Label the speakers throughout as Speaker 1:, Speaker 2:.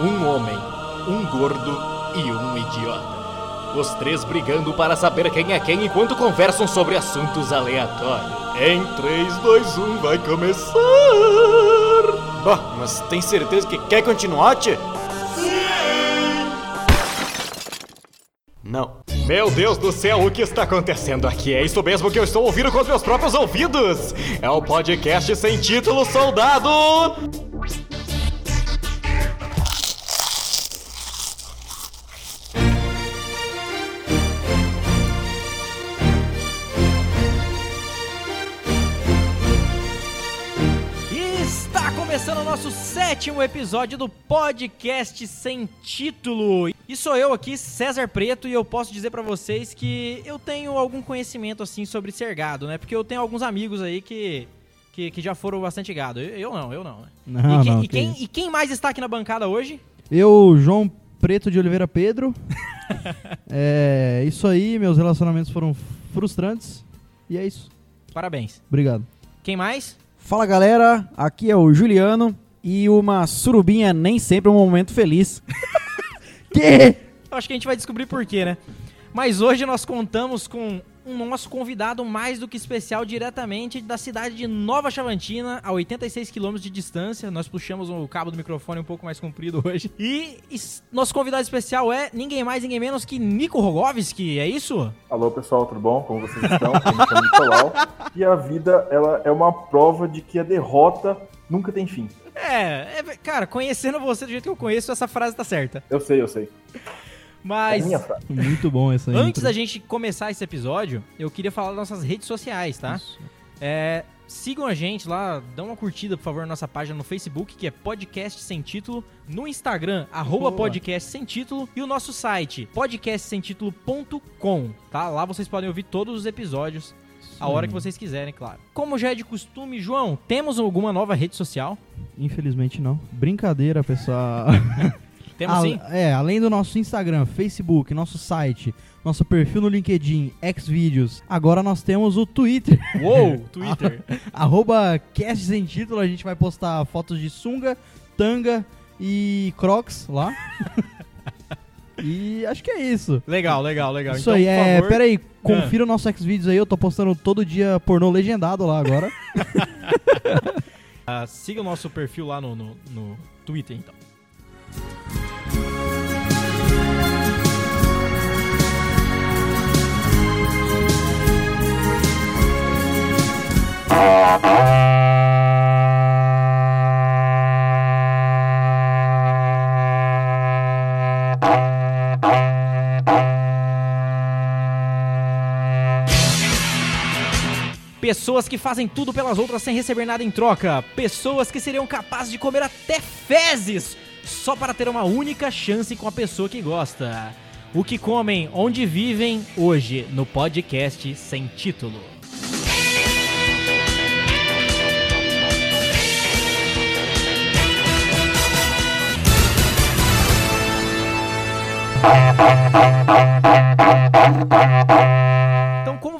Speaker 1: Um homem, um gordo e um idiota. Os três brigando para saber quem é quem enquanto conversam sobre assuntos aleatórios. Em 3, 2, 1, vai começar!
Speaker 2: Bah, mas tem certeza que quer continuar, tchê? Não.
Speaker 1: Meu Deus do céu, o que está acontecendo aqui? É isso mesmo que eu estou ouvindo com os meus próprios ouvidos! É o podcast sem título Soldado!
Speaker 3: Sétimo episódio do podcast sem título. E sou eu aqui, César Preto, e eu posso dizer pra vocês que eu tenho algum conhecimento assim sobre ser gado, né? Porque eu tenho alguns amigos aí que que, que já foram bastante gado. Eu, eu não, eu não. né?
Speaker 4: Não,
Speaker 3: e, quem,
Speaker 4: não,
Speaker 3: e,
Speaker 4: que
Speaker 3: quem,
Speaker 4: isso.
Speaker 3: e quem mais está aqui na bancada hoje?
Speaker 4: Eu, João Preto de Oliveira Pedro. é isso aí, meus relacionamentos foram frustrantes. E é isso.
Speaker 3: Parabéns.
Speaker 4: Obrigado.
Speaker 3: Quem mais?
Speaker 5: Fala galera, aqui é o Juliano e uma surubinha nem sempre é um momento feliz.
Speaker 4: Que?
Speaker 3: Eu acho que a gente vai descobrir por quê, né? Mas hoje nós contamos com um nosso convidado mais do que especial diretamente da cidade de Nova Chavantina, a 86 quilômetros de distância. Nós puxamos o cabo do microfone um pouco mais comprido hoje. E nosso convidado especial é ninguém mais, ninguém menos que Nico Rogovski, é isso?
Speaker 6: Alô pessoal, tudo bom? Como vocês estão? Eu me chamo Nicolau. E a vida, ela é uma prova de que a derrota nunca tem fim.
Speaker 3: É, é, cara, conhecendo você do jeito que eu conheço, essa frase tá certa.
Speaker 6: Eu sei, eu sei. É
Speaker 3: Mas
Speaker 6: minha frase.
Speaker 4: Muito bom essa aí.
Speaker 3: antes da gente começar esse episódio, eu queria falar das nossas redes sociais, tá? É, sigam a gente lá, dá uma curtida, por favor, na nossa página no Facebook, que é Podcast Sem Título, no Instagram, arroba. Podcast Sem Título, e o nosso site, podcastsemtítulo.com, tá? Lá vocês podem ouvir todos os episódios, a hora que vocês quiserem, claro. Como já é de costume, João, temos alguma nova rede social?
Speaker 4: Infelizmente não. Brincadeira, pessoal.
Speaker 3: Temos sim?
Speaker 4: É, além do nosso Instagram, Facebook, nosso site, nosso perfil no LinkedIn, Xvideos, agora nós temos o Twitter.
Speaker 3: Uou, Twitter.
Speaker 4: Arroba cast sem título, a gente vai postar fotos de sunga, tanga e crocs lá. e acho que é isso.
Speaker 3: legal, legal, legal.
Speaker 4: Isso
Speaker 3: então,
Speaker 4: aí,
Speaker 3: por
Speaker 4: é.
Speaker 3: favor,
Speaker 4: Pera aí, confira o nosso Xvideos aí, eu tô postando todo dia pornô legendado lá agora.
Speaker 3: ah, siga o nosso perfil lá no, no, no Twitter, então. Pessoas que fazem tudo pelas outras sem receber nada em troca. Pessoas que seriam capazes de comer até fezes só para ter uma única chance com a pessoa que gosta. O que comem, onde vivem, hoje no podcast sem título.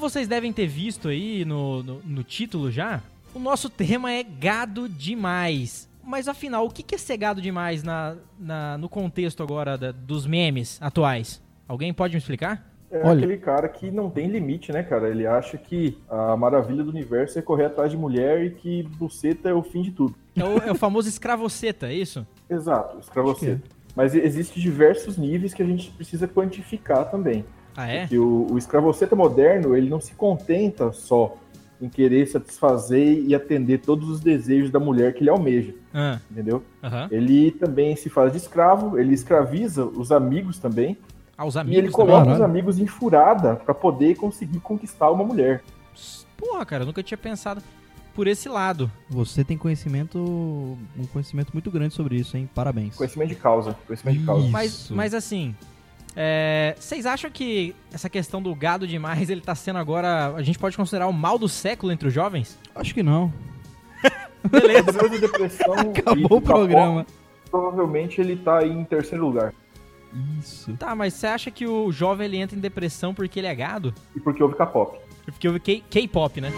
Speaker 3: Vocês devem ter visto aí no, no, no título já, o nosso tema é gado demais. Mas afinal, o que que é ser gado demais na, na- no contexto agora da- dos memes atuais? Alguém pode me explicar?
Speaker 6: É
Speaker 4: Olha-
Speaker 6: aquele cara que não tem limite, né, cara? Ele acha que a maravilha do universo é correr atrás de mulher e que buceta é o fim de tudo.
Speaker 3: É o, é o famoso escravoceta, é isso?
Speaker 6: Exato, escravoceta. Mas existem diversos níveis que a gente precisa quantificar também.
Speaker 3: Ah, é?
Speaker 6: Que o, o escravoceta moderno, ele não se contenta só em querer satisfazer e atender todos os desejos da mulher que ele almeja,
Speaker 3: Ah,
Speaker 6: entendeu?
Speaker 3: aham.
Speaker 6: Ele também se faz de escravo, ele escraviza os amigos também,
Speaker 3: Ah, os
Speaker 6: e ele
Speaker 3: amigos
Speaker 6: coloca
Speaker 3: também.
Speaker 6: os amigos em furada pra poder conseguir conquistar uma mulher.
Speaker 3: Porra, cara, eu nunca tinha pensado por esse lado.
Speaker 4: Você tem conhecimento, um conhecimento muito grande sobre isso, hein? Parabéns.
Speaker 6: Conhecimento de causa, conhecimento de causa.
Speaker 3: Mas, mas assim, é, vocês acham que essa questão do gado demais, ele tá sendo agora, a gente pode considerar o mal do século entre os jovens?
Speaker 4: Acho que não.
Speaker 3: Beleza.
Speaker 6: Depois da depressão e
Speaker 4: Acabou o programa.
Speaker 6: capó, provavelmente ele tá aí em terceiro lugar.
Speaker 4: Isso.
Speaker 3: Tá, mas você acha que o jovem ele entra em depressão porque ele é gado?
Speaker 6: E porque houve K-pop.
Speaker 3: Porque houve K- K-pop, né?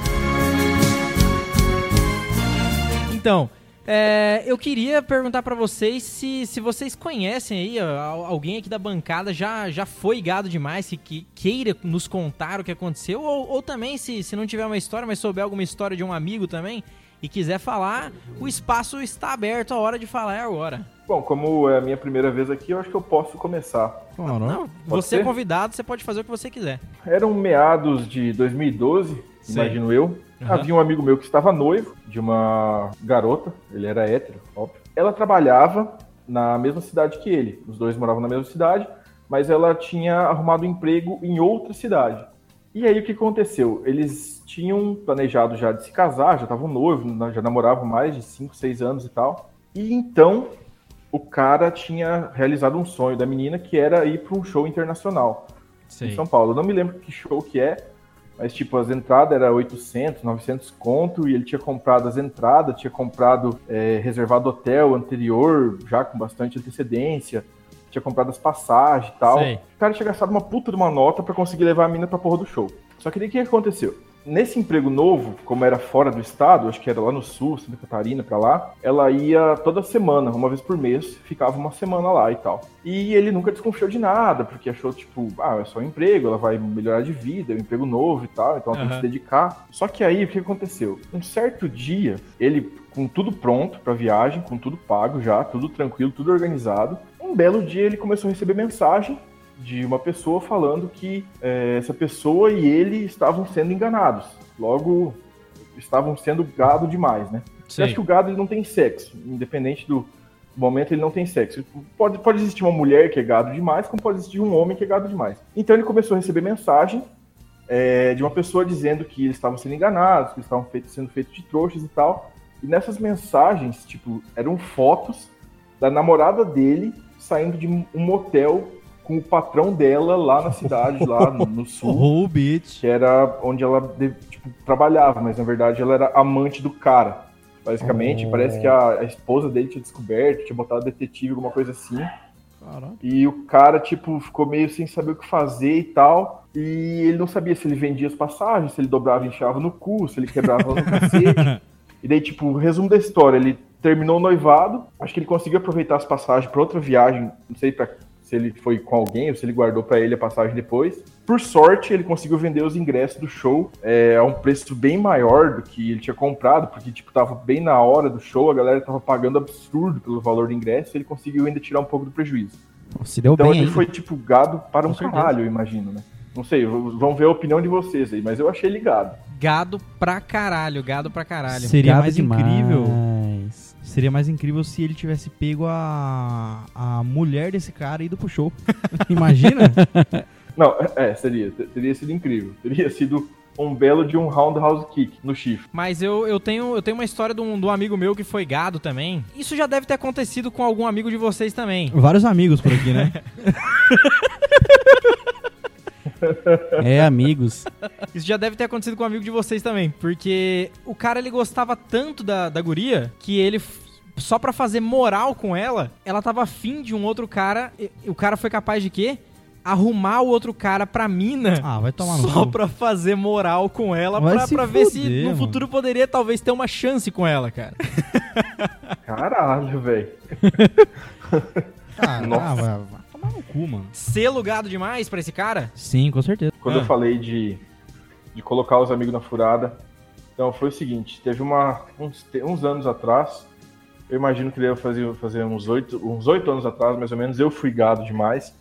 Speaker 3: Então, é, eu queria perguntar pra vocês se, se vocês conhecem aí, ó, alguém aqui da bancada já, já foi gado demais, se que, queira nos contar o que aconteceu, ou, ou também, se, se não tiver uma história, mas souber alguma história de um amigo também, e quiser falar, o espaço está aberto, a hora de falar é agora.
Speaker 6: Bom, como é a minha primeira vez aqui, eu acho que eu posso começar.
Speaker 4: Claro.
Speaker 3: Não, você é
Speaker 6: ser?
Speaker 3: convidado, você pode fazer o que você quiser.
Speaker 6: Eram meados de 2012,
Speaker 3: Sei.
Speaker 6: imagino eu.
Speaker 3: Aham.
Speaker 6: Havia um amigo meu que estava noivo de uma garota, ele era hétero, óbvio. Ela trabalhava na mesma cidade que ele. Os dois moravam na mesma cidade, mas ela tinha arrumado um emprego em outra cidade. E aí o que aconteceu? Eles tinham planejado já de se casar, já estavam noivos, já namoravam mais de 5, 6 anos e tal. E então o cara tinha realizado um sonho da menina que era ir para um show internacional em São Paulo. Eu não me lembro que show que é, mas tipo, as entradas era 800, 900 conto e ele tinha comprado as entradas, tinha comprado, é, reservado hotel anterior, já com bastante antecedência, tinha comprado as passagens e tal.
Speaker 3: Sei.
Speaker 6: O cara tinha gastado uma puta de uma nota pra conseguir levar a mina pra porra do show. Só que daí o que aconteceu? Nesse emprego novo, como era fora do estado, acho que era lá no sul, Santa Catarina, pra lá, ela ia toda semana, uma vez por mês, ficava uma semana lá e tal. E ele nunca desconfiou de nada, porque achou, tipo, ah, é só um emprego, ela vai melhorar de vida, é um emprego novo e tal, então ela tem que se dedicar. Só que aí, o que aconteceu? Um certo dia, ele, com tudo pronto pra viagem, com tudo pago já, tudo tranquilo, tudo organizado, um belo dia ele começou a receber mensagem de uma pessoa falando que eh, essa pessoa e ele estavam sendo enganados. Logo, estavam sendo gado demais, né? Eu acho que o gado ele não tem sexo, independente do momento ele não tem sexo. Pode, pode existir uma mulher que é gado demais, como pode existir um homem que é gado demais. Então ele começou a receber mensagem eh, de uma pessoa dizendo que eles estavam sendo enganados, que eles estavam feito- sendo feitos de trouxas e tal. E nessas mensagens, tipo, eram fotos da namorada dele saindo de um motel com o patrão dela lá na cidade, lá no, sul,
Speaker 4: Oh, bitch.
Speaker 6: que era onde ela tipo, trabalhava, mas na verdade ela era amante do cara. Basicamente,
Speaker 4: Oh.
Speaker 6: parece que a, a esposa dele tinha descoberto, tinha botado detetive, alguma coisa assim.
Speaker 4: Caralho.
Speaker 6: E o cara, tipo, ficou meio sem saber o que fazer e tal. E ele não sabia se ele vendia as passagens, se ele dobrava e enfiava no cu, se ele quebrava no cacete. E daí, tipo, o resumo da história, ele terminou o noivado, acho que ele conseguiu aproveitar as passagens para outra viagem, não sei pra, se ele foi com alguém ou se ele guardou para ele a passagem depois. Por sorte, ele conseguiu vender os ingressos do show é, a um preço bem maior do que ele tinha comprado, porque, tipo, tava bem na hora do show, a galera tava pagando absurdo pelo valor do ingresso, e ele conseguiu ainda tirar um pouco do prejuízo.
Speaker 5: Se deu
Speaker 6: Então
Speaker 5: bem
Speaker 6: ele
Speaker 5: aí.
Speaker 6: foi, tipo, gado para um
Speaker 3: Com certeza.
Speaker 6: caralho, eu imagino, né? Não sei, vamos ver a opinião de vocês aí, mas eu achei ligado.
Speaker 3: Gado pra caralho, gado pra caralho.
Speaker 4: Seria
Speaker 5: Gado
Speaker 4: mais
Speaker 5: demais.
Speaker 4: incrível. Seria mais incrível se ele tivesse pego a, a mulher desse cara e ido pro show. Imagina?
Speaker 6: Não, é, seria, te- teria sido incrível. Teria sido um belo de um roundhouse kick no chifre.
Speaker 3: Mas eu, eu, tenho, eu tenho uma história de um, de um amigo meu que foi gado também. Isso já deve ter acontecido com algum amigo de vocês também.
Speaker 4: Vários amigos por aqui, né?
Speaker 5: É, amigos.
Speaker 3: Isso já deve ter acontecido com um amigo de vocês também. Porque o cara ele gostava tanto da, da guria que ele. Só pra fazer moral com ela, ela tava afim de um outro cara. o cara foi capaz de quê? Arrumar o outro cara pra mina.
Speaker 4: Ah, vai tomar no
Speaker 3: Só
Speaker 4: cu.
Speaker 3: pra fazer moral com ela,
Speaker 4: Vai
Speaker 3: pra,
Speaker 4: se
Speaker 3: pra ver se no
Speaker 4: mano.
Speaker 3: futuro poderia talvez ter uma chance com ela, cara.
Speaker 6: Caralho, velho.
Speaker 4: Ah,
Speaker 6: Nossa.
Speaker 4: ah, tomar no cu, mano.
Speaker 3: Selo gado demais pra esse cara?
Speaker 4: Sim, com certeza.
Speaker 6: Quando
Speaker 3: Ah.
Speaker 6: eu falei de, de colocar os amigos na furada, então foi o seguinte, teve uma uns, uns anos atrás, eu imagino que deve fazer, fazer uns oito uns oito anos atrás, mais ou menos, eu fui gado demais.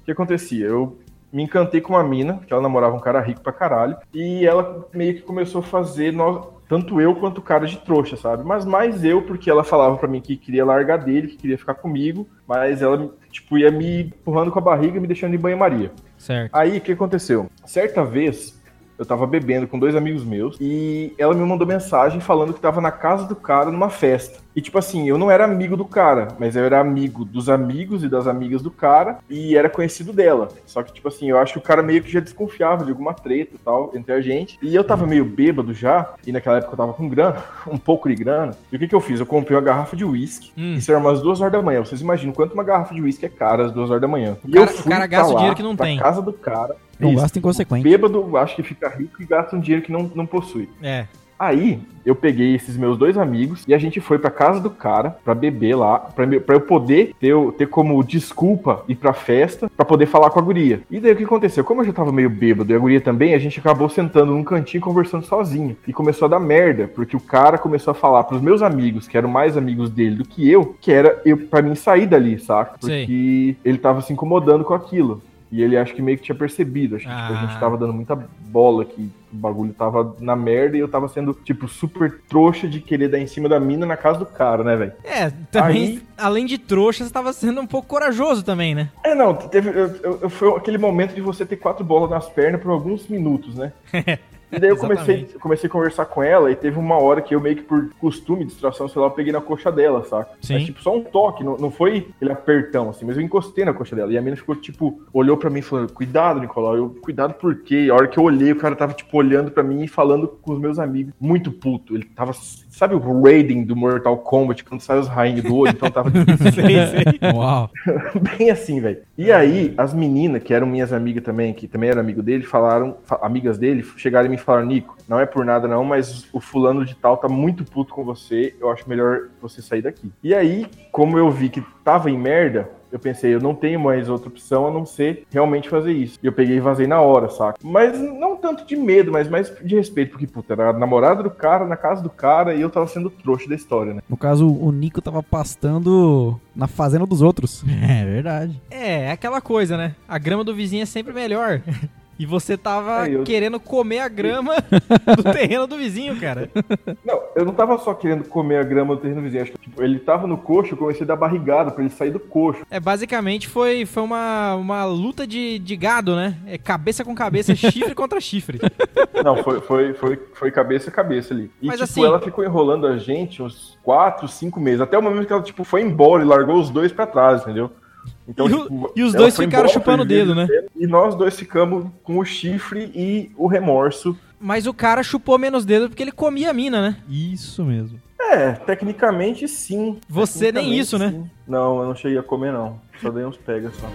Speaker 6: O que acontecia? Eu me encantei com uma mina, que ela namorava um cara rico pra caralho, e ela meio que começou a fazer nós, tanto eu quanto o cara de trouxa, sabe? Mas mais eu, porque ela falava pra mim que queria largar dele, que queria ficar comigo, mas ela, tipo, ia me empurrando com a barriga e me deixando em banho-maria.
Speaker 3: Certo.
Speaker 6: Aí, o que aconteceu? Certa vez, eu tava bebendo com dois amigos meus e ela me mandou mensagem falando que tava na casa do cara numa festa. E, tipo assim, eu não era amigo do cara, mas eu era amigo dos amigos e das amigas do cara e era conhecido dela. Só que, tipo assim, eu acho que o cara meio que já desconfiava de alguma treta e tal entre a gente. E eu tava meio bêbado já, e naquela época eu tava com grana, um pouco de grana. E o que que eu fiz? Eu comprei uma garrafa de uísque.
Speaker 3: Hum.
Speaker 6: Isso era umas duas horas da manhã. Vocês imaginam quanto uma garrafa de uísque é cara às duas horas da manhã. E
Speaker 3: cara-
Speaker 6: eu fui
Speaker 3: o cara gasta o
Speaker 6: lá,
Speaker 3: dinheiro que não tem.
Speaker 6: casa do cara.
Speaker 5: Não
Speaker 6: Isso.
Speaker 5: gasta inconsequente.
Speaker 6: Bêbado, acho que fica rico e gasta um dinheiro que não, não possui.
Speaker 3: É.
Speaker 6: Aí eu peguei esses meus dois amigos e a gente foi pra casa do cara pra beber lá, pra, pra eu poder ter, ter como desculpa ir pra festa pra poder falar com a guria. E daí o que aconteceu? Como eu já tava meio bêbado e a guria também, a gente acabou sentando num cantinho conversando sozinho. E começou a dar merda, porque o cara começou a falar pros meus amigos, que eram mais amigos dele do que eu, que era eu para mim sair dali, saca? Porque ele tava se incomodando com aquilo. E ele acho que meio que tinha percebido. Acho que tipo, a
Speaker 3: Ah.
Speaker 6: gente tava dando muita bola que o bagulho tava na merda e eu tava sendo, tipo, super trouxa de querer dar em cima da mina na casa do cara, né, velho?
Speaker 3: É, também,
Speaker 6: Aí-
Speaker 3: além de trouxa, você tava sendo um pouco corajoso também, né?
Speaker 6: É, não, teve. eu- eu- foi aquele momento de você ter quatro bolas nas pernas por alguns minutos, né? E daí eu comecei, comecei a conversar com ela e teve uma hora que eu meio que por costume, distração, sei lá, eu peguei na coxa dela, saca?
Speaker 3: Sim.
Speaker 6: Mas tipo, só um toque, não, não foi aquele apertão, assim, mas eu encostei na coxa dela. E a menina ficou, tipo, olhou pra mim e falou, cuidado, Nicolau. Eu, cuidado por quê? A hora que eu olhei, o cara tava, tipo, olhando pra mim e falando com os meus amigos, muito puto. Ele tava, sabe o Raiden do Mortal Kombat, quando sai os rainhos do olho? Então tava, tipo,
Speaker 4: Uau.
Speaker 6: Bem assim, velho. E aí, as meninas, que eram minhas amigas também, que também eram amigo dele, falaram, fa- amigas dele, chegaram e me falaram, Nico, não é por nada não, mas o fulano de tal tá muito puto com você, eu acho melhor você sair daqui. E aí, como eu vi que tava em merda, eu pensei, eu não tenho mais outra opção a não ser realmente fazer isso. E eu peguei e vazei na hora, saca? Mas não tanto de medo, mas mais de respeito, porque, puta, era a namorada do cara, na casa do cara, e eu tava sendo trouxa da história, né?
Speaker 5: No caso, o Nico tava pastando na fazenda dos outros.
Speaker 4: É verdade.
Speaker 3: É, é aquela coisa, né? A grama do vizinho é sempre melhor. E você tava
Speaker 6: É, eu-
Speaker 3: querendo comer a grama do terreno do vizinho, cara.
Speaker 6: Não, eu não tava só querendo comer a grama do terreno vizinho. Acho que, tipo, ele tava no coxo, eu comecei a dar barrigada pra ele sair do coxo.
Speaker 3: É, basicamente foi, foi uma, uma luta de, de gado, né? É cabeça com cabeça, chifre contra chifre.
Speaker 6: Não, foi, foi, foi, foi cabeça a cabeça ali. E,
Speaker 3: Mas
Speaker 6: tipo,
Speaker 3: assim-
Speaker 6: ela ficou enrolando a gente uns 4, 5 meses. Até o momento que ela, tipo, foi embora e largou os dois pra trás, entendeu? Então,
Speaker 3: E
Speaker 6: tipo,
Speaker 3: e os dois ficaram
Speaker 6: embora,
Speaker 3: chupando o dedo, né?
Speaker 6: E nós dois ficamos com o chifre e o remorso.
Speaker 3: Mas o cara chupou menos dedo porque ele comia a mina, né?
Speaker 4: Isso mesmo.
Speaker 6: É, tecnicamente sim.
Speaker 3: Você nem
Speaker 6: Tecnicamente,
Speaker 3: isso, né?
Speaker 6: sim. Não, eu não cheguei a comer, não. Só dei uns pegas só.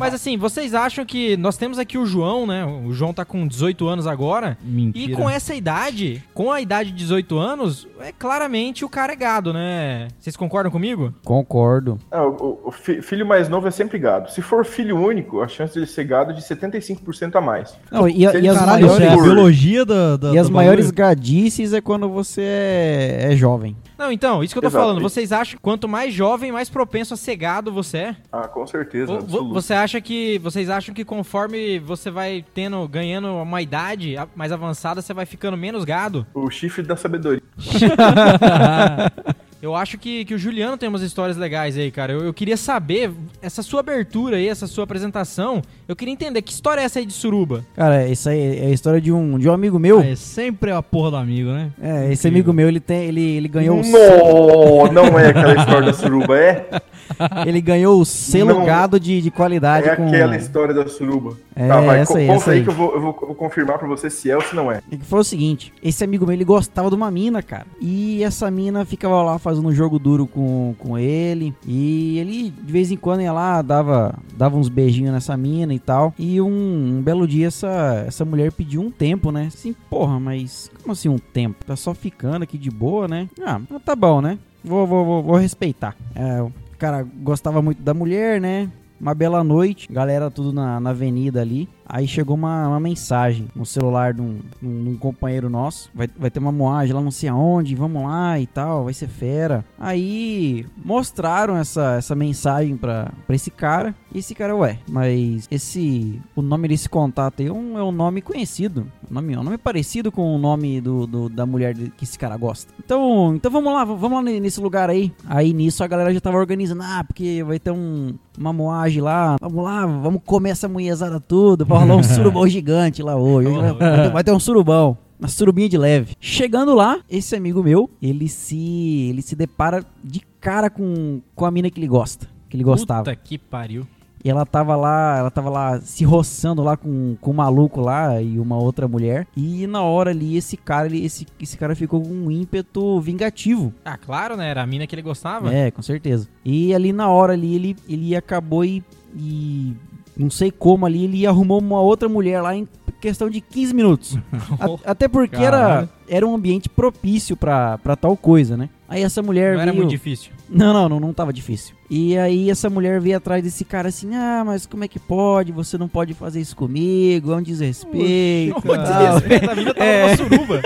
Speaker 3: Mas assim, vocês acham que nós temos aqui o João, né? O João tá com 18 anos agora.
Speaker 4: Mentira.
Speaker 3: E com essa idade, com a idade de 18 anos, é claramente o cara é gado, né? Vocês concordam comigo?
Speaker 5: Concordo.
Speaker 6: Ah, o, o fi- filho mais novo é sempre gado. Se for filho único, a chance dele ser gado é de 75% a mais.
Speaker 5: Não, e, a- e as
Speaker 4: isso é a
Speaker 5: maiores,
Speaker 4: biologia da. da
Speaker 5: e as maiores
Speaker 4: bagulho?
Speaker 5: gadices é quando você é, é jovem.
Speaker 3: Não, então, isso que eu tô
Speaker 6: Exato.
Speaker 3: falando. Vocês acham que quanto mais jovem, mais propenso a ser gado você é?
Speaker 6: Ah, com certeza. Absoluto.
Speaker 3: Você acha que. Vocês acham que conforme você vai tendo, ganhando uma idade mais avançada, você vai ficando menos gado?
Speaker 6: O chifre da sabedoria.
Speaker 3: Eu acho que, que o Juliano tem umas histórias legais aí, cara. Eu, eu queria saber, essa sua abertura aí, essa sua apresentação, eu queria entender que história é essa aí de suruba?
Speaker 5: Cara, isso aí é a história de um, de um amigo meu.
Speaker 4: Ah, é sempre a porra do amigo, né?
Speaker 5: É, esse amigo meu, ele tem, ele, ele ganhou o
Speaker 6: Não, não é aquela história da suruba, é?
Speaker 5: Ele ganhou o selo
Speaker 6: Não.
Speaker 5: gado de, de qualidade
Speaker 6: É
Speaker 5: com.
Speaker 6: aquela história da suruba.
Speaker 5: É,
Speaker 6: tá, vai,
Speaker 5: essa aí,
Speaker 6: conta
Speaker 5: essa
Speaker 6: aí que eu vou, eu vou- eu vou confirmar pra você se é ou se não é.
Speaker 5: E que foi o seguinte: esse amigo meu ele gostava de uma mina, cara. E essa mina ficava lá fazendo um jogo duro com, com ele. E ele, de vez em quando, ia lá, dava, dava uns beijinhos nessa mina e tal. E um, um belo dia, essa, essa mulher pediu um tempo, né? Assim, porra, mas como assim um tempo? Tá só ficando aqui de boa, né? Ah, tá bom, né? Vou, vou, vou, vou respeitar. É, o cara gostava muito da mulher, né? Uma bela noite, galera tudo na, na avenida ali. Aí chegou uma, uma mensagem no celular de um, um- um companheiro nosso. Vai, vai ter uma moagem lá não sei aonde, vamos lá e tal, vai ser fera. Aí mostraram essa, essa mensagem pra, pra esse cara. E esse cara, ué, mas esse. O nome desse contato aí é um, é um nome conhecido. Um nome, um nome parecido com o nome do, do- da mulher que esse cara gosta. Então, então vamos lá, vamos lá ne- nesse lugar aí. Aí nisso a galera já tava organizando, ah, porque vai ter um, uma moagem lá. Vamos lá, vamos comer essa tudo. Rolar um surubão gigante lá hoje. Vai ter um surubão. Uma surubinha de leve. Chegando lá, esse amigo meu, ele se ele se depara de cara com, com a mina que ele gosta. Que ele gostava.
Speaker 3: Puta que pariu.
Speaker 5: E ela tava lá, ela tava lá se roçando lá com, com um maluco lá e uma outra mulher. E na hora ali, esse cara, ele, esse, esse cara ficou com um ímpeto vingativo.
Speaker 3: Ah, claro, né? Era a mina que ele gostava.
Speaker 5: É, com certeza. E ali na hora ali, ele, ele acabou e, e não sei como ali, ele arrumou uma outra mulher lá em questão de 15 minutos. A- até porque era,
Speaker 3: Caralho.
Speaker 5: era um ambiente propício pra, pra tal coisa, né? Aí essa mulher
Speaker 3: Não era muito difícil.
Speaker 5: Não, não, não, não tava difícil. E aí essa mulher veio atrás desse cara assim, ah, mas como é que pode? Você não pode fazer isso comigo, é um desrespeito.
Speaker 3: Não, desrespeito, a mina tava
Speaker 5: É.
Speaker 3: numa suruba.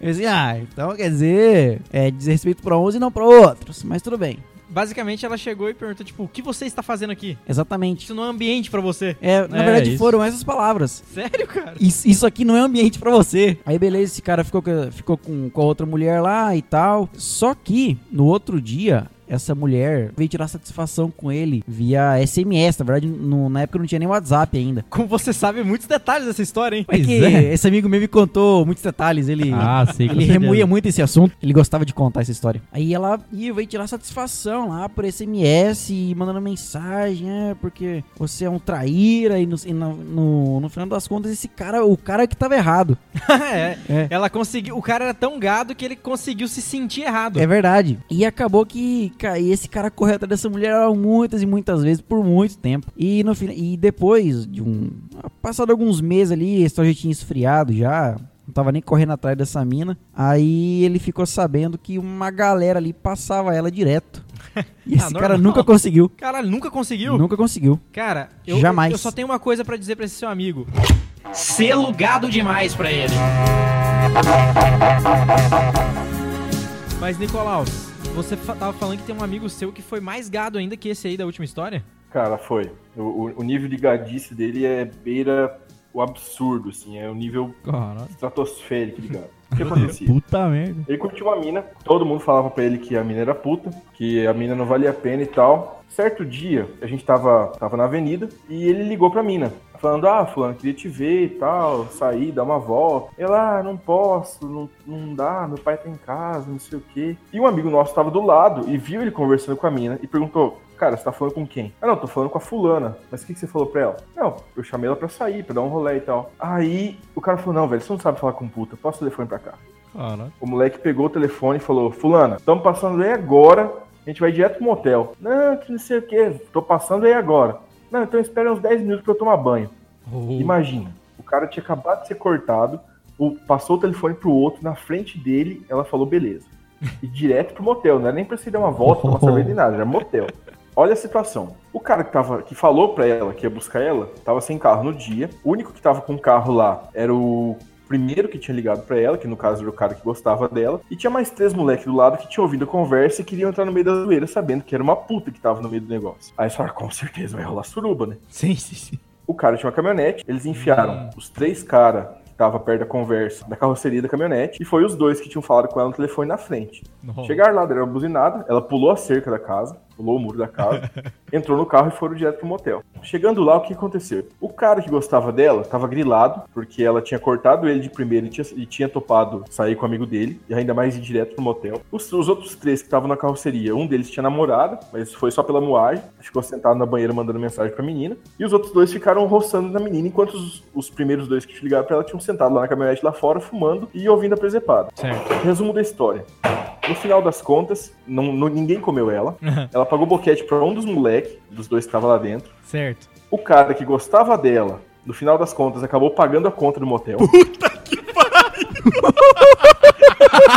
Speaker 5: Eu disse, ah, então quer dizer, é desrespeito pra uns e não pra outros, mas tudo bem.
Speaker 3: Basicamente, ela chegou e perguntou, tipo, o que você está fazendo aqui?
Speaker 5: Exatamente.
Speaker 3: Isso não é ambiente pra você.
Speaker 5: É, na
Speaker 3: É,
Speaker 5: verdade
Speaker 3: isso.
Speaker 5: foram essas palavras.
Speaker 3: Sério, cara?
Speaker 5: Isso, isso aqui não é ambiente pra você. Aí beleza, esse cara ficou, com- ficou com, com a outra mulher lá e tal. Só que no outro dia, essa mulher veio tirar satisfação com ele via SMS. Na verdade, no- na época não tinha nem WhatsApp ainda.
Speaker 3: Como você sabe muitos detalhes dessa história, hein?
Speaker 5: É que esse amigo meu me contou muitos detalhes. Ele,
Speaker 4: Ah, sei, com
Speaker 5: ele remoía muito esse assunto. Ele gostava de contar essa história. Aí ela ia, veio tirar satisfação lá por SMS, e mandando mensagem, é, porque você é um traíra. E, no, e no, no- no final das contas, esse cara, o cara que tava errado.
Speaker 3: é.
Speaker 5: É.
Speaker 3: Ela conseguiu. O cara era tão gado que ele conseguiu se sentir errado.
Speaker 5: É verdade. E acabou que e esse cara correu atrás dessa mulher muitas e muitas vezes por muito tempo. E no e depois de um passado alguns meses ali, esse já tinha esfriado já. Não tava nem correndo atrás dessa mina. Aí ele ficou sabendo que uma galera ali passava ela direto. E esse
Speaker 3: Ah,
Speaker 5: cara nunca conseguiu.
Speaker 3: Caralho, nunca conseguiu?
Speaker 5: Nunca conseguiu.
Speaker 3: Cara, eu,
Speaker 5: Jamais.
Speaker 3: eu só tenho uma coisa pra dizer pra esse seu amigo. Selo gado demais pra ele. Mas, Nicolaus, você tava falando que tem um amigo seu que foi mais gado ainda que esse aí da última história?
Speaker 6: Cara, foi. O, o- nível de gadice dele é beira o absurdo, assim. É o nível
Speaker 4: Caralho.
Speaker 6: estratosférico de gado. O que acontecia?
Speaker 4: Puta merda.
Speaker 6: Ele curtiu uma mina, todo mundo falava pra ele que a mina era puta, que a mina não valia a pena e tal. Certo dia, a gente tava, tava na avenida e ele ligou pra mina, falando: Ah, Fulano, queria te ver e tal, sair, dar uma volta. Ela, ah, não posso, não, não dá, meu pai tá em casa, não sei o quê. E um amigo nosso tava do lado e viu ele conversando com a mina e perguntou: Cara, você tá falando com quem? Ah, não, tô falando com a fulana. Mas o que, que você falou pra ela? Não, eu chamei ela pra sair, pra dar um rolê e tal. Aí o cara falou: Não, velho, você não sabe falar com puta, passa o telefone pra cá.
Speaker 4: Caralho.
Speaker 6: O moleque pegou o telefone e falou: Fulana, estamos passando aí agora. A gente vai direto pro motel. Não, que não sei o que. Tô passando aí agora. Não, então espera uns 10 minutos pra eu tomar banho. Imagina, o cara tinha acabado de ser cortado, o- passou o telefone pro outro, na frente dele, ela falou beleza. E direto pro motel, não era nem pra se dar uma volta, tomar cerveja nem nada, era motel. Olha a situação. O cara que, tava, que falou pra ela que ia buscar ela, tava sem carro no dia. O único que tava com carro lá era o primeiro que tinha ligado pra ela, que no caso era o cara que gostava dela. E tinha mais três moleques do lado que tinham ouvido a conversa e queriam entrar no meio da zoeira, sabendo que era uma puta que tava no meio do negócio. Aí eles falaram, com certeza vai rolar suruba, né?
Speaker 3: Sim, sim, sim.
Speaker 6: O cara tinha uma caminhonete, eles enfiaram os três caras que estavam perto da conversa da carroceria da caminhonete e foi os dois que tinham falado com ela no telefone na frente. Chegaram lá, deram uma buzinada, ela pulou a cerca da casa, pulou o muro da casa, entrou no carro e foram direto pro motel. Chegando lá, o que aconteceu? O cara que gostava dela tava grilado, porque ela tinha cortado ele de primeiro e tinha, e tinha topado sair com o amigo dele, e ainda mais ir direto pro motel. Os, os outros três que estavam na carroceria, um deles tinha namorada, mas foi só pela moagem, ficou sentado na banheira mandando mensagem pra menina, e os outros dois ficaram roçando na menina, enquanto os, os primeiros dois que te ligaram pra ela tinham sentado lá na caminhonete lá fora, fumando e ouvindo a presepada.
Speaker 3: Certo.
Speaker 6: Resumo da história. No final das contas, não, não- ninguém comeu ela. Ela pagou boquete pra um dos moleques, dos dois que estavam lá dentro.
Speaker 3: Certo.
Speaker 6: O cara que gostava dela, no final das contas, acabou pagando a conta do motel. Puta que pariu!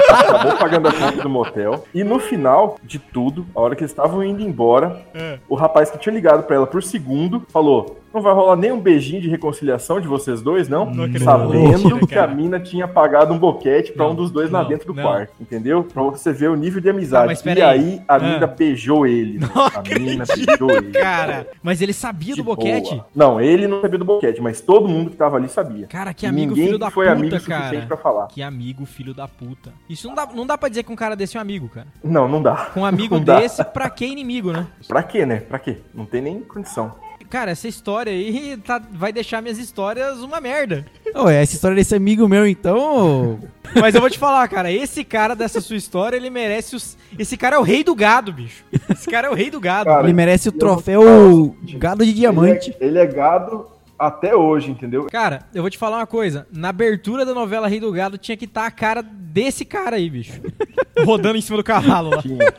Speaker 6: Acabou pagando a conta do motel. E no final de tudo, a hora que eles estavam indo embora, o rapaz que tinha ligado pra ela por segundo falou: Não vai rolar nem um beijinho de reconciliação de vocês dois, não?
Speaker 3: Não acredito.
Speaker 6: Sabendo
Speaker 3: Mentira,
Speaker 6: que a
Speaker 3: cara.
Speaker 6: mina tinha pagado um boquete pra
Speaker 3: Não,
Speaker 6: um dos dois lá
Speaker 3: não,
Speaker 6: dentro do
Speaker 3: não.
Speaker 6: quarto. Entendeu? Pra você ver o nível de
Speaker 3: Não,
Speaker 6: amizade. e
Speaker 3: aí.
Speaker 6: aí a
Speaker 3: Ah.
Speaker 6: mina beijou ele.
Speaker 3: Não
Speaker 6: a mina beijou ele.
Speaker 3: Cara, mas ele sabia
Speaker 6: De
Speaker 3: do boquete?
Speaker 6: boa. Não, ele não sabia do boquete, mas todo mundo que tava ali sabia.
Speaker 3: Cara, que amigo
Speaker 6: ninguém
Speaker 3: filho da
Speaker 6: foi
Speaker 3: puta,
Speaker 6: amigo o suficiente
Speaker 3: cara.
Speaker 6: pra falar.
Speaker 3: Que amigo filho da puta. Isso não dá, não dá pra dizer que um cara desse é um amigo, cara.
Speaker 6: Não, não dá.
Speaker 3: Com um amigo
Speaker 6: Não dá.
Speaker 3: desse, pra que inimigo, né?
Speaker 6: Pra quê, né? Pra quê? Não tem nem condição.
Speaker 3: Cara, essa história aí tá- vai deixar minhas histórias uma merda.
Speaker 5: Ô, essa história desse amigo meu, então.
Speaker 3: Mas eu vou te falar, cara, esse cara dessa sua história, ele merece os. Esse cara é o rei do gado, bicho. Esse cara é o rei do gado.
Speaker 6: Cara,
Speaker 5: ele merece o troféu gado de diamante.
Speaker 6: Ele é, ele é gado até hoje, entendeu?
Speaker 3: Cara, eu vou te falar uma coisa. Na abertura da novela Rei do Gado tinha que estar a cara desse cara aí, bicho. Rodando em cima do cavalo lá.
Speaker 6: Tinha.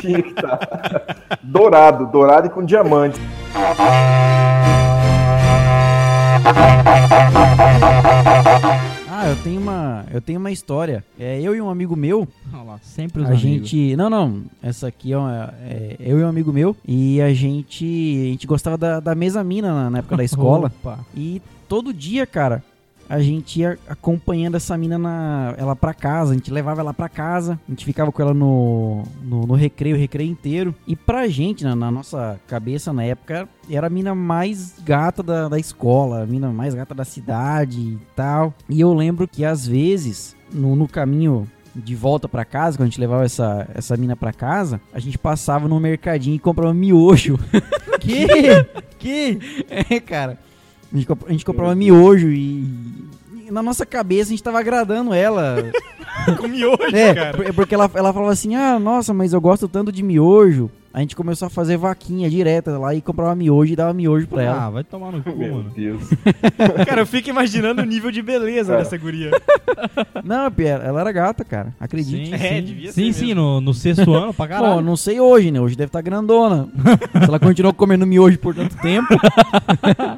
Speaker 6: Tinha que estar. Dourado, dourado e com diamante.
Speaker 5: Eu tenho uma, eu tenho uma história. É, eu e um amigo meu,
Speaker 4: Olha lá, sempre os
Speaker 5: a
Speaker 4: amigos.
Speaker 5: gente, não, não, essa aqui é, uma- é eu e um amigo meu e a gente, a gente gostava da, da mesa mina na, na época da escola.
Speaker 4: Opa.
Speaker 5: E todo dia, cara, a gente ia acompanhando essa mina na, ela pra casa, a gente levava ela pra casa, a gente ficava com ela no, no, no recreio, o recreio inteiro. E pra gente, na, na nossa cabeça na época, era a mina mais gata da, da escola, a mina mais gata da cidade e tal. E eu lembro que às vezes, no, no caminho de volta pra casa, quando a gente levava essa, essa mina pra casa, a gente passava no mercadinho e comprava miojo.
Speaker 4: Que? que?
Speaker 5: É, cara. A gente, comp- a gente comprava miojo e, e na nossa cabeça a gente tava agradando ela.
Speaker 3: Com miojo,
Speaker 5: é,
Speaker 3: cara.
Speaker 5: por- porque ela, ela falava assim: ah, nossa, mas eu gosto tanto de miojo. A gente começou a fazer vaquinha direta lá e comprava miojo e dava miojo pra ela.
Speaker 4: Ah, vai tomar no cu,
Speaker 6: Meu
Speaker 4: mano.
Speaker 6: Deus.
Speaker 3: Cara, eu fico imaginando o nível de beleza
Speaker 6: Cara.
Speaker 3: dessa guria.
Speaker 5: Não, Pierre, ela era gata, cara. Acredite.
Speaker 4: Sim,
Speaker 3: É,
Speaker 4: sim.
Speaker 3: devia
Speaker 4: sim,
Speaker 3: ser
Speaker 4: sim, no, no sexto ano, pra
Speaker 5: Bom,
Speaker 4: caralho.
Speaker 5: não sei hoje, né? Hoje deve estar grandona. Se ela continuou comendo miojo por tanto tempo.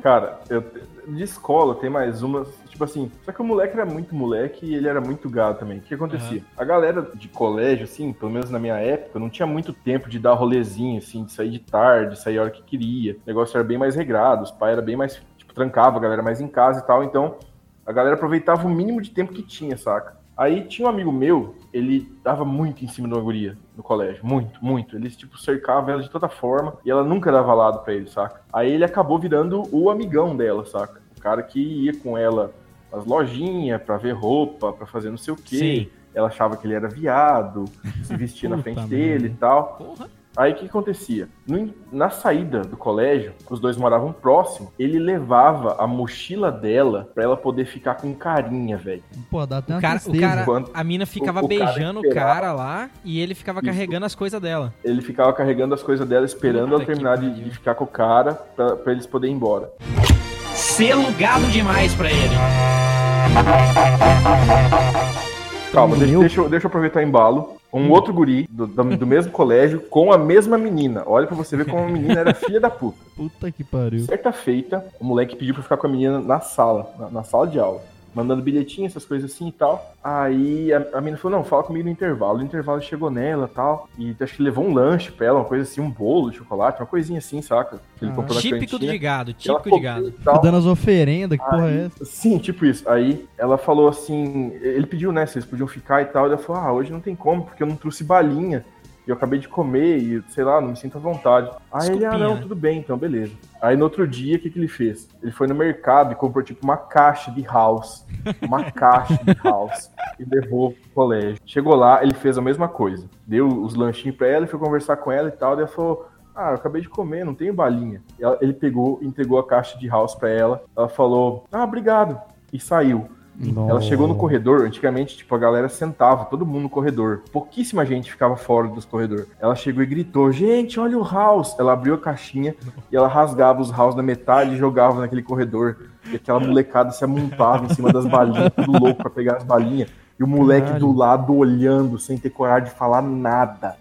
Speaker 6: Cara, eu, de escola tem mais uma. Tipo assim, só que o moleque era muito moleque e ele era muito gado também. O que acontecia? A galera de colégio, assim, pelo menos na minha época, não tinha muito tempo de dar rolezinho, assim, de sair de tarde, sair a hora que queria. O negócio era bem mais regrado, os pais eram bem mais. Tipo, trancava a galera mais em casa e tal. Então, a galera aproveitava o mínimo de tempo que tinha, saca? Aí tinha um amigo meu, ele dava muito em cima de uma guria no colégio. Muito, muito. Ele, tipo, cercava ela de toda forma e ela nunca dava lado pra ele, saca? Aí ele acabou virando o amigão dela, saca? O cara que ia com ela nas lojinhas pra ver roupa, pra fazer não sei o quê.
Speaker 3: Sim.
Speaker 6: Ela achava que ele era viado, se vestia na frente dele e tal.
Speaker 3: Porra.
Speaker 6: Aí o que acontecia? No- na saída do colégio, os dois moravam próximo, ele levava a mochila dela pra ela poder ficar com carinha, velho.
Speaker 4: Pô, dá até
Speaker 3: O
Speaker 4: uma
Speaker 3: cara, o cara,
Speaker 6: Quando-
Speaker 3: a mina ficava
Speaker 6: o
Speaker 3: beijando o cara lá e ele ficava
Speaker 6: Isso.
Speaker 3: carregando as coisas dela.
Speaker 6: Ele ficava carregando as coisas dela, esperando ela terminar de, de ficar com o cara pra, pra eles poderem ir embora.
Speaker 3: Selo gado demais pra ele.
Speaker 6: Calma, deixa, deixa, eu- deixa eu aproveitar o embalo. Um outro guri do, do- do mesmo colégio com a mesma menina. Olha pra você ver como a menina era filha da puta.
Speaker 4: Puta que pariu.
Speaker 6: Certa feita, o moleque pediu pra ficar com a menina na sala, na, na sala de aula. Mandando bilhetinho, essas coisas assim e tal. Aí a, a menina falou, não, fala comigo no intervalo. No intervalo ele chegou nela e tal. E acho que levou um lanche pra ela, uma coisa assim, um bolo de chocolate, uma coisinha assim, saca? Que ele
Speaker 4: Ah.
Speaker 6: comprou na
Speaker 3: Típico de gado,
Speaker 6: ela
Speaker 3: típico de gado.
Speaker 6: tal.
Speaker 4: Dando as oferendas, que porra é essa?
Speaker 6: Sim, tipo isso. Aí ela falou assim, ele pediu, né, se eles podiam ficar e tal. E ela falou, ah, hoje não tem como, porque eu não trouxe balinha. E eu acabei de comer e, sei lá, não me sinto à vontade. Aí ele, ah, não, tudo bem, então, beleza. Aí no outro dia, o que, que ele fez? Ele foi no mercado e comprou, tipo, uma caixa de house. Uma caixa de house. E levou pro colégio. Chegou lá, ele fez a mesma coisa. Deu os lanchinhos pra ela, foi conversar com ela e tal. Daí ela falou, ah, eu acabei de comer, não tenho balinha. Ela- ele pegou, entregou a caixa de house pra ela. Ela falou, ah, obrigado. E saiu. Ela chegou no corredor, antigamente, tipo, a galera sentava, todo mundo no corredor. Pouquíssima gente ficava fora dos corredores. Ela chegou e gritou, gente, olha o house. Ela abriu a caixinha e ela rasgava os house na metade e jogava naquele corredor. E aquela molecada se amontava em cima das balinhas, tudo louco pra pegar as balinhas. E o moleque
Speaker 5: Caralho.
Speaker 6: do lado olhando, sem ter coragem de falar nada.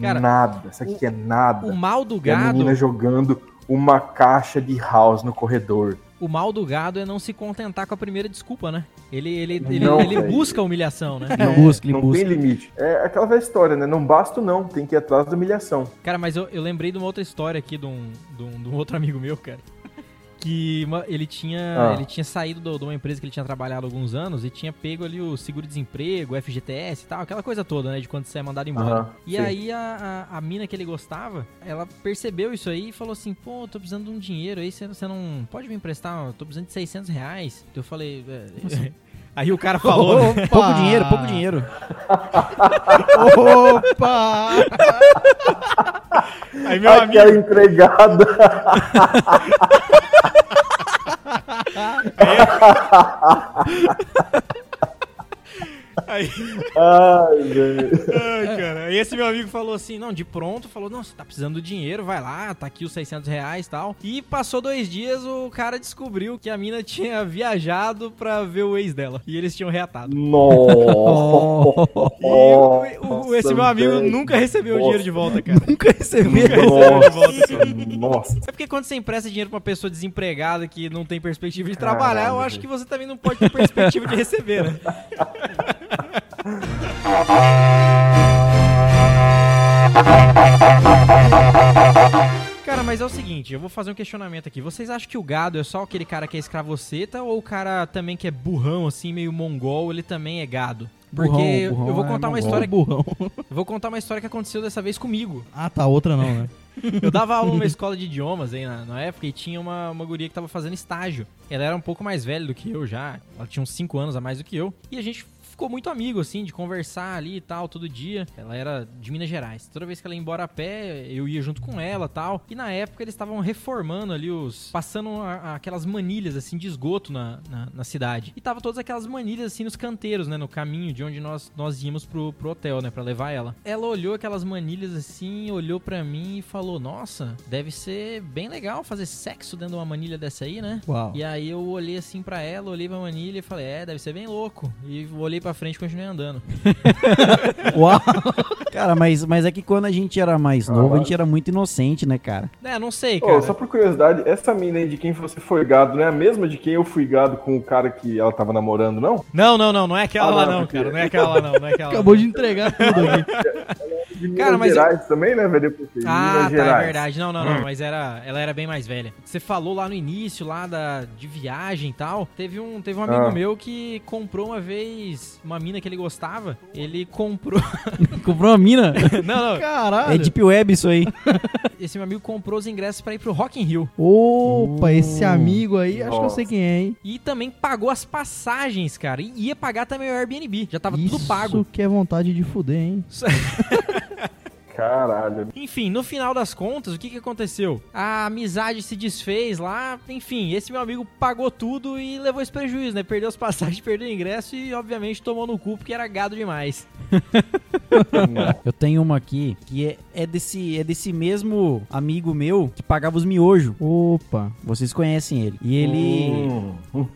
Speaker 3: Cara,
Speaker 6: nada. Isso aqui é nada.
Speaker 3: O mal do
Speaker 6: E a
Speaker 3: gado,
Speaker 6: menina jogando uma caixa de house no corredor.
Speaker 3: O mal do gado é não se contentar com a primeira desculpa, né? Ele, ele, ele,
Speaker 6: Não,
Speaker 3: ele busca a humilhação, né?
Speaker 5: Ele busca, ele
Speaker 6: não
Speaker 5: busca.
Speaker 6: tem limite. É aquela velha história, né? Não basta não, tem que ir atrás da humilhação.
Speaker 3: Cara, mas eu, eu lembrei de uma outra história aqui de um, de um, de um outro amigo meu, cara. Que uma- ele tinha
Speaker 6: Ah.
Speaker 3: ele tinha saído do- de uma empresa que ele tinha trabalhado há alguns anos e tinha pego ali o seguro-desemprego, o FGTS e tal, aquela coisa toda, né? De quando você é mandado embora.
Speaker 6: Aham,
Speaker 3: e
Speaker 6: sim.
Speaker 3: aí a, a, a mina que ele gostava, ela percebeu isso aí e falou assim, pô, tô precisando de um dinheiro aí, você, você não pode me emprestar? Eu tô precisando de 600 reais. Eu falei... é, Aí o cara falou, né?
Speaker 5: Pouco dinheiro, pouco dinheiro.
Speaker 4: Opa!
Speaker 3: Aí meu amigo...
Speaker 6: Empregada.
Speaker 3: Aí,
Speaker 6: Ai,
Speaker 3: ai, cara, aí esse meu amigo falou assim, não, de pronto, falou, não, você tá precisando do dinheiro, vai lá, tá aqui os 600 reais e tal. E passou dois dias, o cara descobriu que a mina tinha viajado pra ver o ex dela. E eles tinham reatado.
Speaker 6: Nossa.
Speaker 3: E o- o- o- esse meu amigo nunca recebeu o
Speaker 6: Nossa.
Speaker 3: dinheiro de volta, cara.
Speaker 5: Nunca recebeu.
Speaker 3: Nunca recebeu de volta, cara.
Speaker 6: Nossa.
Speaker 3: É porque quando você empresta dinheiro pra uma pessoa desempregada que não tem perspectiva de
Speaker 6: Caralho,
Speaker 3: trabalhar, eu acho que você também não pode ter perspectiva de receber, né? Cara, mas é o seguinte, eu vou fazer um questionamento aqui. Vocês acham que o gado é só aquele cara que é escravoceta ou o cara também que é burrão, assim, meio mongol, ele também é gado? Porque
Speaker 5: Burrão, burrão
Speaker 3: eu vou
Speaker 5: é
Speaker 3: contar uma
Speaker 5: mongol.
Speaker 3: história,
Speaker 4: burrão.
Speaker 3: eu vou contar uma história que aconteceu dessa vez comigo.
Speaker 4: Ah, tá, outra não, né?
Speaker 3: Eu dava aula numa escola de idiomas aí na, na época e tinha uma, uma guria que tava fazendo estágio. Ela era um pouco mais velha do que eu já. Ela tinha uns 5 anos a mais do que eu. E a gente ficou muito amigo, assim, de conversar ali e tal, todo dia. Ela era de Minas Gerais. Toda vez que ela ia embora a pé, eu ia junto com ela tal. E na época eles estavam reformando ali os. passando a- a- aquelas manilhas, assim, de esgoto na, na, na cidade. E tava todas aquelas manilhas, assim, nos canteiros, né? No caminho de onde nós, nós íamos pro, pro hotel, né? Pra levar ela. Ela olhou aquelas manilhas assim, olhou pra mim e falou: Nossa, deve ser bem legal fazer sexo dentro de uma manilha dessa aí, né?
Speaker 4: Uau.
Speaker 3: E aí eu olhei assim pra ela, olhei pra manilha e falei, é, deve ser bem louco. E olhei pra frente e continuei andando.
Speaker 4: Uau.
Speaker 5: Cara, mas, mas é que quando a gente era mais novo, a gente era muito inocente, né, cara?
Speaker 3: É, não sei, cara.
Speaker 6: só por curiosidade, essa mina aí de quem você foi gado não é a mesma de quem eu fui gado com o cara que ela tava namorando, não?
Speaker 3: Não, não, não, não é aquela
Speaker 6: Ah,
Speaker 3: lá
Speaker 6: não,
Speaker 3: cara. Não é aquela lá não, não é aquela
Speaker 4: Acabou
Speaker 3: não.
Speaker 4: de entregar tudo aqui.
Speaker 6: De Minas
Speaker 3: Cara, mas
Speaker 6: Gerais também, né, velho?
Speaker 3: Ah,
Speaker 6: Minas
Speaker 3: tá,
Speaker 6: Gerais.
Speaker 3: é verdade. Não, não, não, mas era, ela era bem mais velha. Você falou lá no início, lá da, de viagem e tal. Teve um, teve um amigo
Speaker 6: Ah.
Speaker 3: meu que comprou uma vez uma mina que ele gostava. Ele comprou.
Speaker 5: Comprou uma mina?
Speaker 3: não, não.
Speaker 4: Caralho.
Speaker 5: É Deep Web isso aí.
Speaker 3: Esse meu amigo comprou os ingressos pra ir pro Rock in Rio.
Speaker 4: Opa, esse
Speaker 5: Uh.
Speaker 4: amigo aí, acho que eu
Speaker 6: Nossa.
Speaker 4: sei quem é, hein?
Speaker 3: E também pagou as passagens, cara. E ia pagar também o Airbnb. Já tava
Speaker 4: Isso
Speaker 3: tudo pago.
Speaker 4: que é vontade de fuder, hein?
Speaker 6: Caralho.
Speaker 3: Enfim, no final das contas, o que, que aconteceu? A amizade se desfez lá. Enfim, esse meu amigo pagou tudo e levou esse prejuízo, né? Perdeu as passagens, perdeu o ingresso e, obviamente, tomou no cu porque era gado demais.
Speaker 5: Eu tenho uma aqui que é, é, desse, é desse mesmo amigo meu que pagava os miojos.
Speaker 4: Opa.
Speaker 5: Vocês conhecem ele. E ele.
Speaker 6: Hum.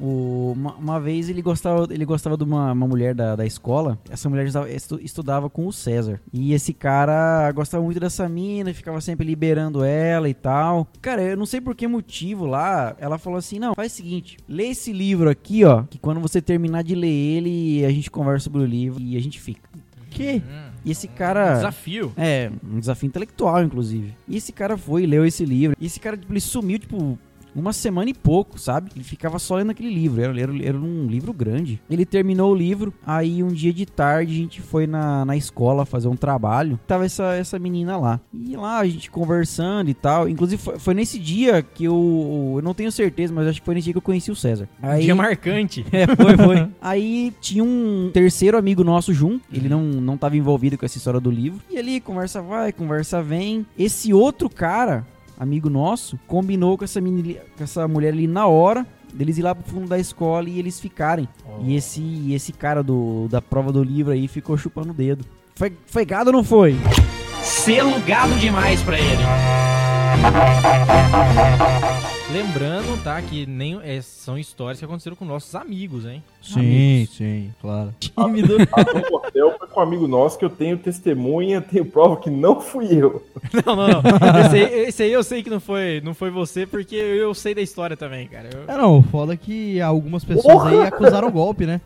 Speaker 5: o- uma, uma vez ele gostava, ele gostava de uma, uma mulher da, da escola. Essa mulher estudava, estu- estudava com o César. E esse cara gostava muito dessa mina, ficava sempre liberando ela e tal. Cara, eu não sei por que motivo lá. Ela falou assim: não, faz o seguinte, lê esse livro aqui, ó. Que quando você terminar de ler ele, a gente conversa sobre o livro e a gente fica.
Speaker 4: Que?
Speaker 5: E esse cara.
Speaker 3: Desafio.
Speaker 5: É, um desafio intelectual, inclusive. E esse cara foi, leu esse livro. E esse cara, tipo, ele sumiu, tipo, uma semana e pouco, sabe? Ele ficava só lendo aquele livro. Era, era, era um livro grande. Ele terminou o livro. Aí, um dia de tarde, a gente foi na, na escola fazer um trabalho. Tava essa, essa menina lá. E lá, a gente conversando e tal. Inclusive, foi, foi nesse dia que eu. Eu não tenho certeza, mas acho que foi nesse dia que eu conheci o César. Aí,
Speaker 3: Dia marcante.
Speaker 5: é, foi, foi. Aí tinha um terceiro amigo nosso junto. Ele não, não tava envolvido com essa história do livro. E ali, conversa vai, conversa vem. Esse outro cara, amigo nosso, combinou com essa, menina, com essa mulher ali na hora. Deles ir lá pro fundo da escola e eles ficarem. E esse, esse cara do, da prova do livro aí ficou chupando o dedo. Foi, foi gado ou não foi?
Speaker 3: Selo gado demais pra ele. Lembrando, tá, que nem, é, são histórias que aconteceram com nossos amigos, hein?
Speaker 4: Sim, sim, claro.
Speaker 3: Tímido.
Speaker 6: A do hotel foi com um amigo nosso que eu tenho testemunha, tenho prova que não fui eu.
Speaker 3: Não, não, não. Esse aí, esse aí eu sei que não foi, não foi você, porque eu sei da história também, cara. Eu-
Speaker 4: É, não, foda que algumas pessoas aí acusaram o golpe, né?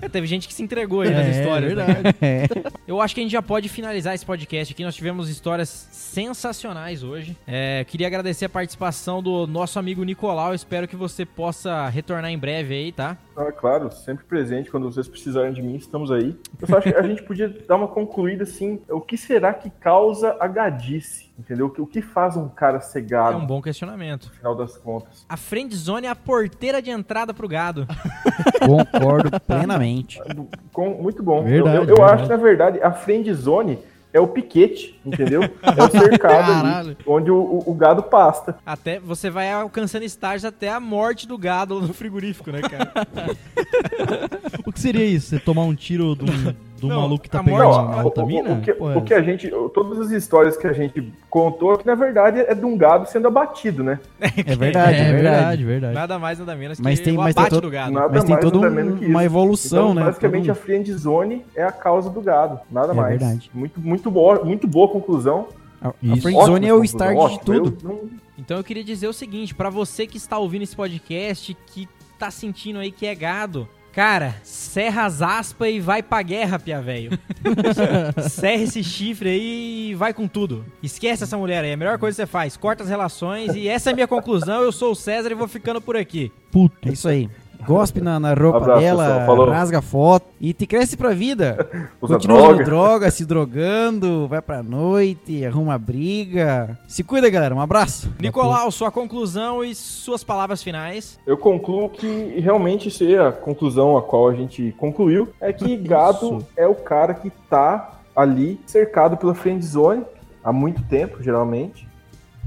Speaker 3: É, teve gente que se entregou aí nas
Speaker 4: É,
Speaker 3: histórias. né?
Speaker 4: verdade.
Speaker 5: É.
Speaker 3: Eu acho que a gente já pode finalizar esse podcast aqui. Nós tivemos histórias sensacionais hoje. É, queria agradecer a participação do nosso amigo Nicolau. Espero que você possa retornar em breve aí, tá?
Speaker 6: Ah, claro, sempre presente. Quando vocês precisarem de mim, estamos aí. Eu só acho que a gente podia dar uma concluída assim: o que será que causa a gadice? Entendeu? O que- O que faz um cara ser
Speaker 3: É um bom questionamento.
Speaker 6: no final das contas?
Speaker 3: A friend zone é a porteira de entrada pro gado.
Speaker 5: Concordo plenamente.
Speaker 6: Com- muito bom.
Speaker 4: Verdade,
Speaker 6: eu eu- eu
Speaker 4: verdade.
Speaker 6: acho que, na verdade, a friend zone é o piquete, entendeu? É o cercado ali, onde o, o- o gado pasta.
Speaker 3: Até você vai alcançando estágios até a morte do gado no frigorífico, né, cara?
Speaker 4: O que que seria isso? Você tomar um tiro de um, de um
Speaker 3: Não,
Speaker 4: maluco que tá
Speaker 3: a
Speaker 4: pegando
Speaker 3: morte-
Speaker 4: uma
Speaker 6: o,
Speaker 4: outra
Speaker 6: o- o que,
Speaker 4: Pô,
Speaker 6: o que a gente. Todas as histórias que a gente contou, que na verdade é de um gado sendo abatido, né?
Speaker 5: É verdade,
Speaker 4: é,
Speaker 5: é, verdade.
Speaker 4: verdade, verdade.
Speaker 3: Nada mais, nada menos que
Speaker 5: Mas tem-
Speaker 3: o
Speaker 5: mas tem
Speaker 3: abate
Speaker 5: todo-
Speaker 3: do gado.
Speaker 6: Nada
Speaker 5: Mas tem
Speaker 6: mais,
Speaker 5: toda
Speaker 6: nada
Speaker 5: um-
Speaker 6: menos que
Speaker 5: uma evolução,
Speaker 6: então,
Speaker 5: né?
Speaker 6: Basicamente,
Speaker 5: Todo-
Speaker 6: a friend zone é a causa do gado. Nada
Speaker 5: É
Speaker 6: mais.
Speaker 5: verdade.
Speaker 6: Muito, muito, boa, muito boa conclusão.
Speaker 5: A, a
Speaker 4: Isso.
Speaker 5: friendzone
Speaker 6: Ótima
Speaker 5: é o start de
Speaker 6: ótima.
Speaker 5: tudo.
Speaker 6: Eu não-
Speaker 3: Então eu queria dizer o seguinte, pra você que está ouvindo esse podcast, que tá sentindo aí que é gado, cara, serra as aspas e vai pra guerra, pia velho. Serra esse chifre aí e vai com tudo. Esquece essa mulher aí, é a melhor coisa que você faz. Corta as relações e essa é a minha conclusão. Eu sou o César e vou ficando por aqui.
Speaker 4: Puto.
Speaker 5: É isso aí. Gospe na, na roupa
Speaker 6: Abraço,
Speaker 5: dela,
Speaker 6: pessoal. Falou.
Speaker 5: rasga a foto e te cresce pra vida.
Speaker 6: Usa
Speaker 5: Continua
Speaker 6: droga.
Speaker 5: usando droga, se drogando, vai pra noite, arruma briga. Se cuida, galera. Um abraço.
Speaker 3: Nicolau, sua conclusão e suas palavras finais.
Speaker 6: Eu concluo que realmente isso aí, a conclusão a qual a gente concluiu é que gado
Speaker 4: Isso.
Speaker 6: é o cara que tá ali cercado pela friend zone há muito tempo, geralmente.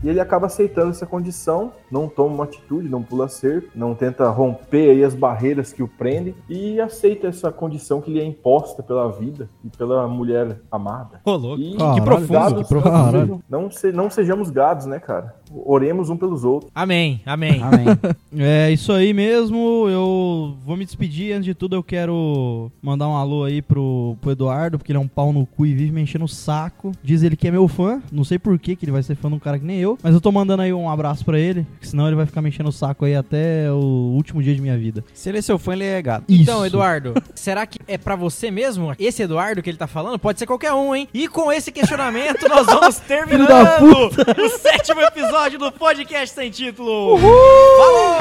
Speaker 6: E ele acaba aceitando essa condição, não toma uma atitude, não pula cerco, não tenta romper aí as barreiras que o prendem e aceita essa condição que lhe é imposta pela vida e pela mulher amada.
Speaker 3: Ô, louco.
Speaker 6: E
Speaker 4: Caralho,
Speaker 3: que profundo,
Speaker 6: gados
Speaker 4: que profundo.
Speaker 6: não sejam- Não, se- não sejamos gados, né, cara? Oremos um pelos outros.
Speaker 3: Amém, amém.
Speaker 5: Amém.
Speaker 4: É isso aí mesmo. Eu vou me despedir. Antes de tudo, eu quero mandar um alô aí pro, pro Eduardo, porque ele é um pau no cu e vive me enchendo o saco. Diz ele que é meu fã. Não sei por que que ele vai ser fã de um cara que nem eu. Mas eu tô mandando aí um abraço pra ele, porque senão ele vai ficar me enchendo o saco aí até o último dia de minha vida.
Speaker 5: Se ele é seu fã, ele é.
Speaker 3: Então,
Speaker 4: Isso.
Speaker 3: Eduardo, será que é pra você mesmo? Esse Eduardo que ele tá falando? Pode ser qualquer um, hein? E com esse questionamento, nós vamos terminando o sétimo episódio do podcast sem título. Falou!